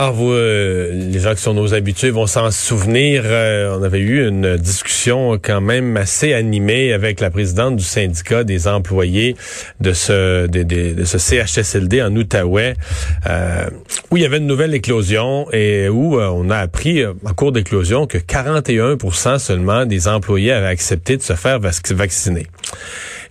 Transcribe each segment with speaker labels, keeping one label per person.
Speaker 1: Alors, vous, euh, les gens qui sont nos habitués vont s'en souvenir. euh, on avait eu une discussion quand même assez animée avec la présidente du syndicat des employés de ce de, de- de ce CHSLD en Outaouais, euh, où il y avait une nouvelle éclosion et où euh, on a appris euh, en cours d'éclosion que 41% seulement des employés avaient accepté de se faire vac- vacciner.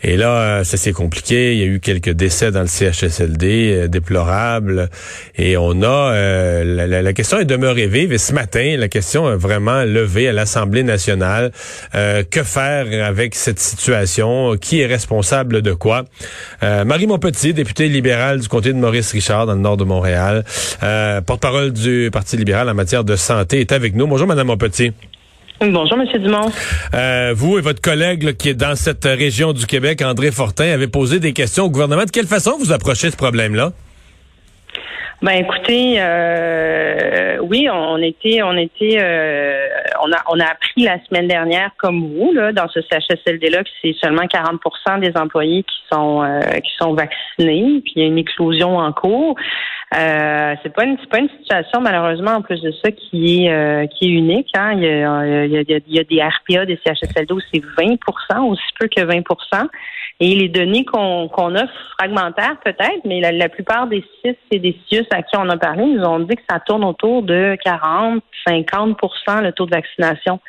Speaker 1: Et là, euh, ça s'est compliqué. Il y a eu quelques décès dans le CHSLD euh, déplorables. Et on a euh, la, la- la question est demeurée vive. Et ce matin, la question est vraiment levée à l'Assemblée nationale. Euh, que faire avec cette situation? Qui est responsable de quoi? Euh, Marie Montpetit, députée libérale du comté de Maurice Richard dans le nord de Montréal, euh, porte-parole du Parti libéral en matière de santé, est avec nous. Bonjour, Madame Montpetit.
Speaker 2: Bonjour, Monsieur Dumont.
Speaker 1: Euh, vous et votre collègue là, qui est dans cette région du Québec, André Fortin, avez posé des questions au gouvernement. De quelle façon vous approchez ce problème-là?
Speaker 2: Ben écoutez, euh, oui, on était, on était, euh, on a, on a appris la semaine dernière, comme vous, là, dans ce CHSLD là, que c'est seulement 40% des employés qui sont euh, qui sont vaccinés, puis il y a une éclosion en cours. Euh, c'est pas une, c'est pas une situation malheureusement en plus de ça qui est euh, qui est unique. Hein. Il, y a, il, y a, il y a des RPA, des CHSLD où c'est 20% aussi peu que 20% Et les données qu'on qu'on a fragmentaires peut-être, mais la, la plupart des CIS et des CIUS à qui on a parlé nous ont dit que ça tourne autour de 40, 50% le taux de vaccination,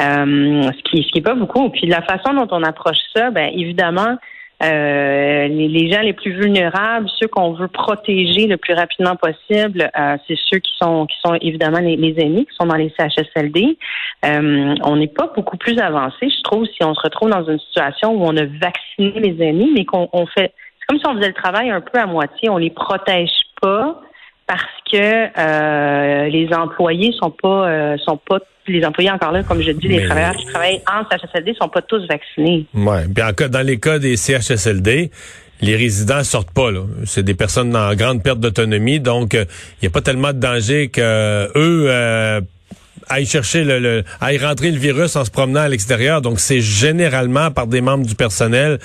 Speaker 2: euh, ce qui ce qui est pas beaucoup. Puis la façon dont on approche ça, ben évidemment. Euh, les, gens les plus vulnérables, ceux qu'on veut protéger le plus rapidement possible, euh, c'est ceux qui sont qui sont évidemment les, les qui sont dans les CHSLD. Euh, on n'est pas beaucoup plus avancé, je trouve, si on se retrouve dans une situation où on a vacciné les aînés, mais qu'on on fait c'est comme si on faisait le travail un peu à moitié, on les protège pas parce que euh, les employés sont pas euh, sont pas les employés encore là, comme je dis, les
Speaker 1: Mais-
Speaker 2: travailleurs qui travaillent en CHSLD sont pas tous vaccinés.
Speaker 1: Ouais. Puis en dans les cas des CHSLD, les résidents sortent pas. là. C'est des personnes en grande perte d'autonomie, donc il n'y a pas tellement de danger que euh, eux aillent chercher le, le aillent rentrer le virus en se promenant à l'extérieur. Donc c'est généralement par des membres du personnel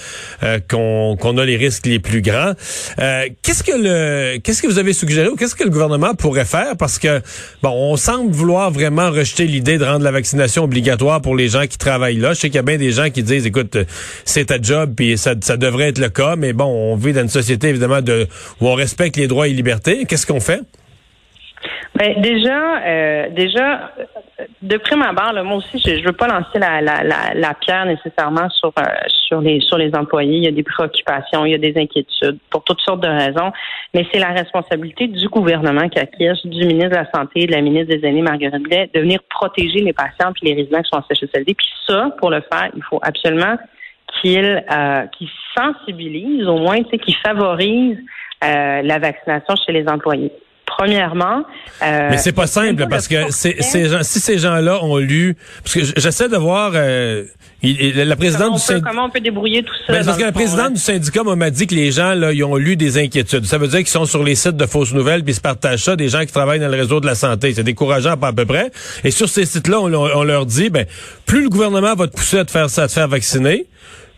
Speaker 1: euh, qu'on a les risques les plus grands. Euh, qu'est-ce que le qu'est-ce que vous avez suggéré ou qu'est-ce que le gouvernement pourrait faire? Parce que bon, on semble vouloir vraiment rejeter l'idée de rendre la vaccination obligatoire pour les gens qui travaillent là. Je sais qu'il y a bien des gens qui disent écoute, c'est ta job puis ça, ça devrait être le cas, mais bon, on vit dans une société évidemment de où on respecte les droits et libertés. Qu'est-ce qu'on fait?
Speaker 2: Ben, déjà, euh, déjà, de prime abord, là, moi aussi, je, je veux pas lancer la, la, la, la pierre nécessairement sur euh, sur les sur les employés. Il y a des préoccupations, il y a des inquiétudes pour toutes sortes de raisons, mais c'est la responsabilité du gouvernement qui acquiesce, du ministre de la Santé, de la ministre des Aînés, Marguerite Blais, de venir protéger les patients puis les résidents qui sont en CHSLD. Puis ça, pour le faire, il faut absolument qu'ils euh, sensibilisent, au moins, qu'ils favorisent euh, la vaccination chez les employés. Premièrement, euh,
Speaker 1: Mais c'est pas simple parce que ces gens, si ces gens-là ont lu, parce que j'essaie de voir, euh, il- il- la
Speaker 2: Comment
Speaker 1: présidente
Speaker 2: on,
Speaker 1: du
Speaker 2: peut,
Speaker 1: syndicat.
Speaker 2: comment on peut débrouiller tout ça?
Speaker 1: Ben, parce que la présidente
Speaker 2: là?
Speaker 1: du syndicat m'a dit que les gens là, ils ont lu des inquiétudes. Ça veut dire qu'ils sont sur les sites de fausses nouvelles puis ils se partagent ça des gens qui travaillent dans le réseau de la santé. C'est décourageant pas à peu près. Et sur ces sites-là, on, on leur dit ben plus le gouvernement va te pousser à te faire ça, à te faire vacciner,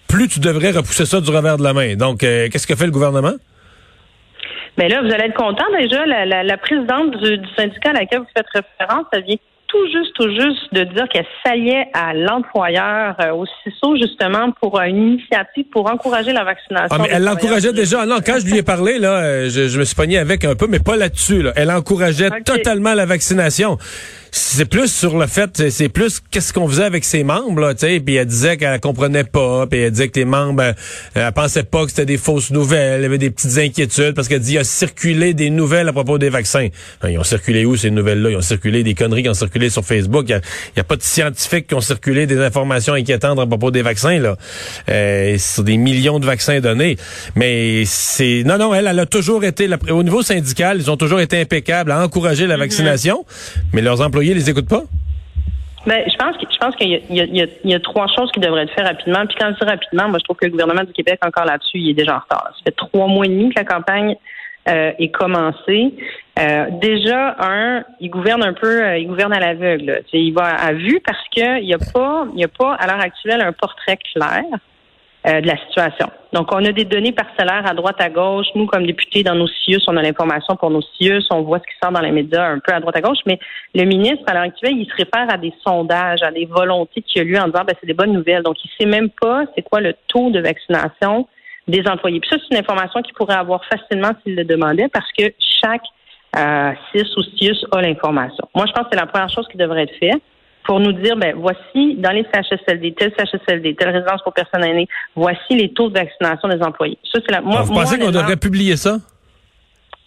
Speaker 1: plus tu devrais repousser ça du revers de la main. Donc euh, qu'est-ce que fait le gouvernement?
Speaker 2: Mais là, vous allez être content déjà. La, la, la présidente du, du syndicat à laquelle vous faites référence, elle vient tout juste, tout juste de dire qu'elle s'alliait à l'employeur euh, au CISO justement pour euh, une initiative pour encourager la vaccination.
Speaker 1: Ah, mais elle l'encourageait déjà. Non, quand je lui ai parlé, là, euh, je, je me suis pogné avec un peu, mais pas là-dessus. Là. Elle encourageait totalement la vaccination. C'est plus sur le fait, c'est- plus qu'est-ce qu'on faisait avec ses membres, là, tu sais. Puis elle disait qu'elle comprenait pas, puis elle disait que les membres, euh, elle pensait pas que c'était des fausses nouvelles, il y avait des petites inquiétudes parce qu'elle dit il a circulé des nouvelles à propos des vaccins. Ben, ils ont circulé où ces nouvelles-là? Ils ont circulé des conneries qui ont circulé sur Facebook. Il y a, pas de scientifiques qui ont circulé des informations inquiétantes à propos des vaccins là. Euh, sur des millions de vaccins donnés. Mais c'est non non, elle, elle a toujours été la- au niveau syndical, ils ont toujours été impeccables à encourager la vaccination, mais leurs employés les écoutent pas?
Speaker 2: Ben, je pense que qu'il y, a- trois choses qui devraient être faites rapidement. Puis quand je dis rapidement, moi je trouve que le gouvernement du Québec encore là-dessus, il est déjà en retard. Ça fait trois mois et demi que la campagne euh, est commencé. Euh, déjà, un, il gouverne un peu, euh, il gouverne à l'aveugle. Il va à vue parce qu'il n'y a pas, il a pas à l'heure actuelle un portrait clair euh, de la situation. Donc, on a des données parcellaires à droite, à gauche. Nous, comme députés, dans nos CIUS, on a l'information pour nos CIUS, on voit ce qui sort dans les médias un peu à droite, à gauche. Mais le ministre, à l'heure actuelle, il se réfère à des sondages, à des volontés qu'il a lues en disant, ben, c'est des bonnes nouvelles. Donc, il sait même pas c'est quoi le taux de vaccination des employés. Puis ça, c'est une information qu'il pourrait avoir facilement s'il le demandait parce que chaque euh, CIS ou CIUS a l'information. Moi, je pense que c'est la première chose qui devrait être faite pour nous dire, ben voici dans les CHSLD, tel CHSLD, telle résidence pour personnes aînées, voici les taux de vaccination des employés.
Speaker 1: Ça, c'est la. Moi, vous pensez qu'on devrait publier ça?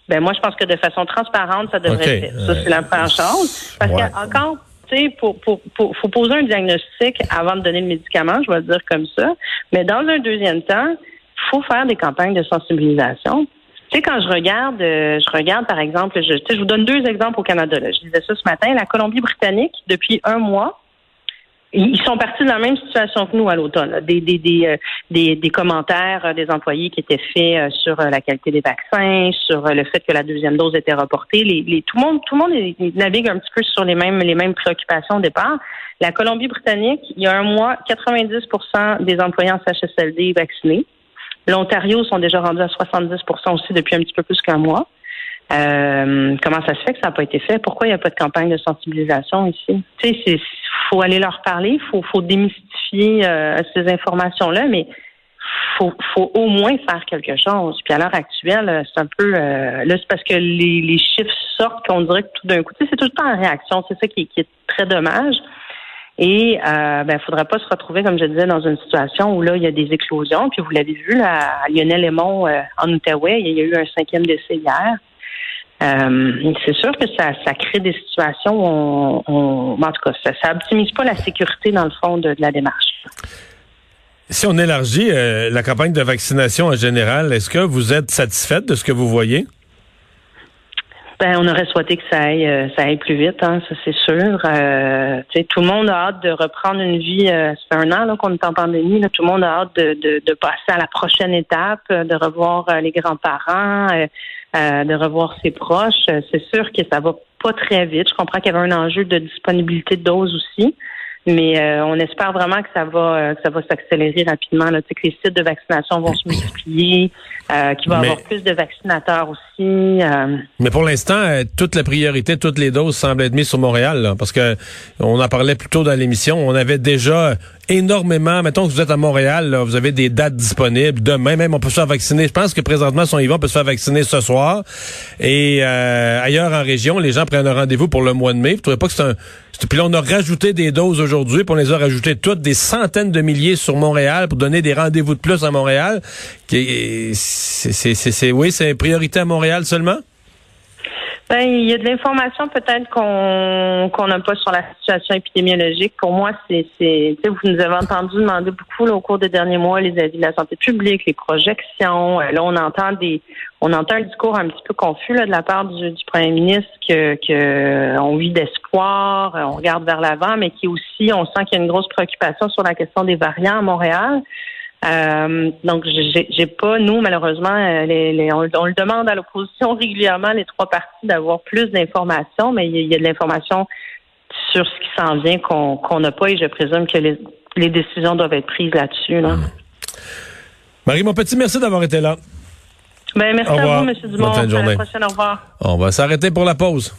Speaker 2: Ben moi, je pense que de façon transparente, ça devrait être. Ça, c'est la première chose. Parce ouais. qu'encore, tu sais, pour, pour, pour, faut poser un diagnostic avant de donner le médicament, je vais le dire comme ça. Mais dans un deuxième temps, faut faire des campagnes de sensibilisation. Tu sais, quand je regarde, euh, je regarde par exemple, je, je vous donne deux exemples au Canada. Là. Je disais ça ce matin. La Colombie-Britannique, depuis un mois, ils sont partis de la même situation que nous à l'automne. Des, des, des, euh, des, des, commentaires euh, des employés qui étaient faits sur la qualité des vaccins, sur le fait que la deuxième dose était reportée. Les, les, tout le monde, tout le monde navigue un petit peu sur les mêmes, les mêmes préoccupations au départ. La Colombie-Britannique, il y a un mois, 90% des employés en CHSLD vaccinés. L'Ontario sont déjà rendus à 70% aussi depuis un petit peu plus qu'un mois. Euh, comment ça se fait que ça n'a pas été fait? Pourquoi il n'y a pas de campagne de sensibilisation ici? Tu sais, il faut aller leur parler, il faut, faut démystifier euh, ces informations-là, mais faut, faut au moins faire quelque chose. Puis à l'heure actuelle, c'est un peu là, c'est parce que les, les chiffres sortent qu'on dirait que tout d'un coup, tu sais, c'est tout le temps en réaction. C'est ça qui, qui est très dommage. Et euh, ben, faudrait pas se retrouver, comme je disais, dans une situation où là, il y a des éclosions. Puis vous l'avez vu là, à Lionel Lemont euh, en Outaouais, il y a eu un cinquième décès hier. Euh, c'est sûr que ça, ça crée des situations où on, on en tout cas, ça, ça optimise pas la sécurité dans le fond de, de la démarche.
Speaker 1: Si on élargit euh, la campagne de vaccination en général, est-ce que vous êtes satisfaite de ce que vous voyez?
Speaker 2: Ben, on aurait souhaité que ça aille, euh, ça aille plus vite, hein, ça c'est sûr. Euh, tout le monde a hâte de reprendre une vie. Euh, c'est un an qu'on est en pandémie. Là, tout le monde a hâte de, de, de passer à la prochaine étape, de revoir les grands-parents, de revoir ses proches. C'est sûr que ça va pas très vite. Je comprends qu'il y avait un enjeu de disponibilité de doses aussi. Mais euh, on espère vraiment que ça va euh, que ça va s'accélérer rapidement. Là. Tu sais, que les sites de vaccination vont se multiplier, euh, qu'il va y avoir plus de vaccinateurs aussi. Euh.
Speaker 1: Mais pour l'instant, toute la priorité, toutes les doses semblent être mises sur Montréal, là, parce que on en parlait plus tôt dans l'émission. On avait déjà énormément. Mettons que vous êtes à Montréal, vous avez des dates disponibles. Demain même, on peut se faire vacciner. Je pense que présentement, son Yvon peut se faire vacciner ce soir. Et ailleurs en région, les gens prennent un rendez-vous pour le mois de mai. Vous trouvez pas que c'est un puis là, on a rajouté des doses aujourd'hui, puis on les a rajoutées toutes, des centaines de milliers sur Montréal pour donner des rendez-vous de plus à Montréal. C'est, oui, c'est une priorité à Montréal seulement?
Speaker 2: Ben, il y a de l'information peut-être qu'on n'a pas sur la situation épidémiologique. Pour moi, c'est vous nous avez entendu demander beaucoup au cours des derniers mois les avis de la santé publique, les projections. Euh, là, on entend des on entend un discours un petit peu confus là, de la part du, du premier ministre que, que on vit d'espoir, on regarde vers l'avant, mais qui aussi on sent qu'il y a une grosse préoccupation sur la question des variants à Montréal. Euh, donc, j'ai pas, nous, malheureusement, euh, les, on, le demande à l'opposition régulièrement, les trois partis, d'avoir plus d'informations, mais il y, a de l'information sur ce qui s'en vient qu'on n'a pas et je présume que les, les décisions doivent être prises là-dessus. Là.
Speaker 1: Marie, mon petit, merci d'avoir été là.
Speaker 2: Ben, merci à vous, M. Dumont.
Speaker 1: Bonne fin de journée.
Speaker 2: À la prochaine, au revoir.
Speaker 1: On va s'arrêter pour la pause.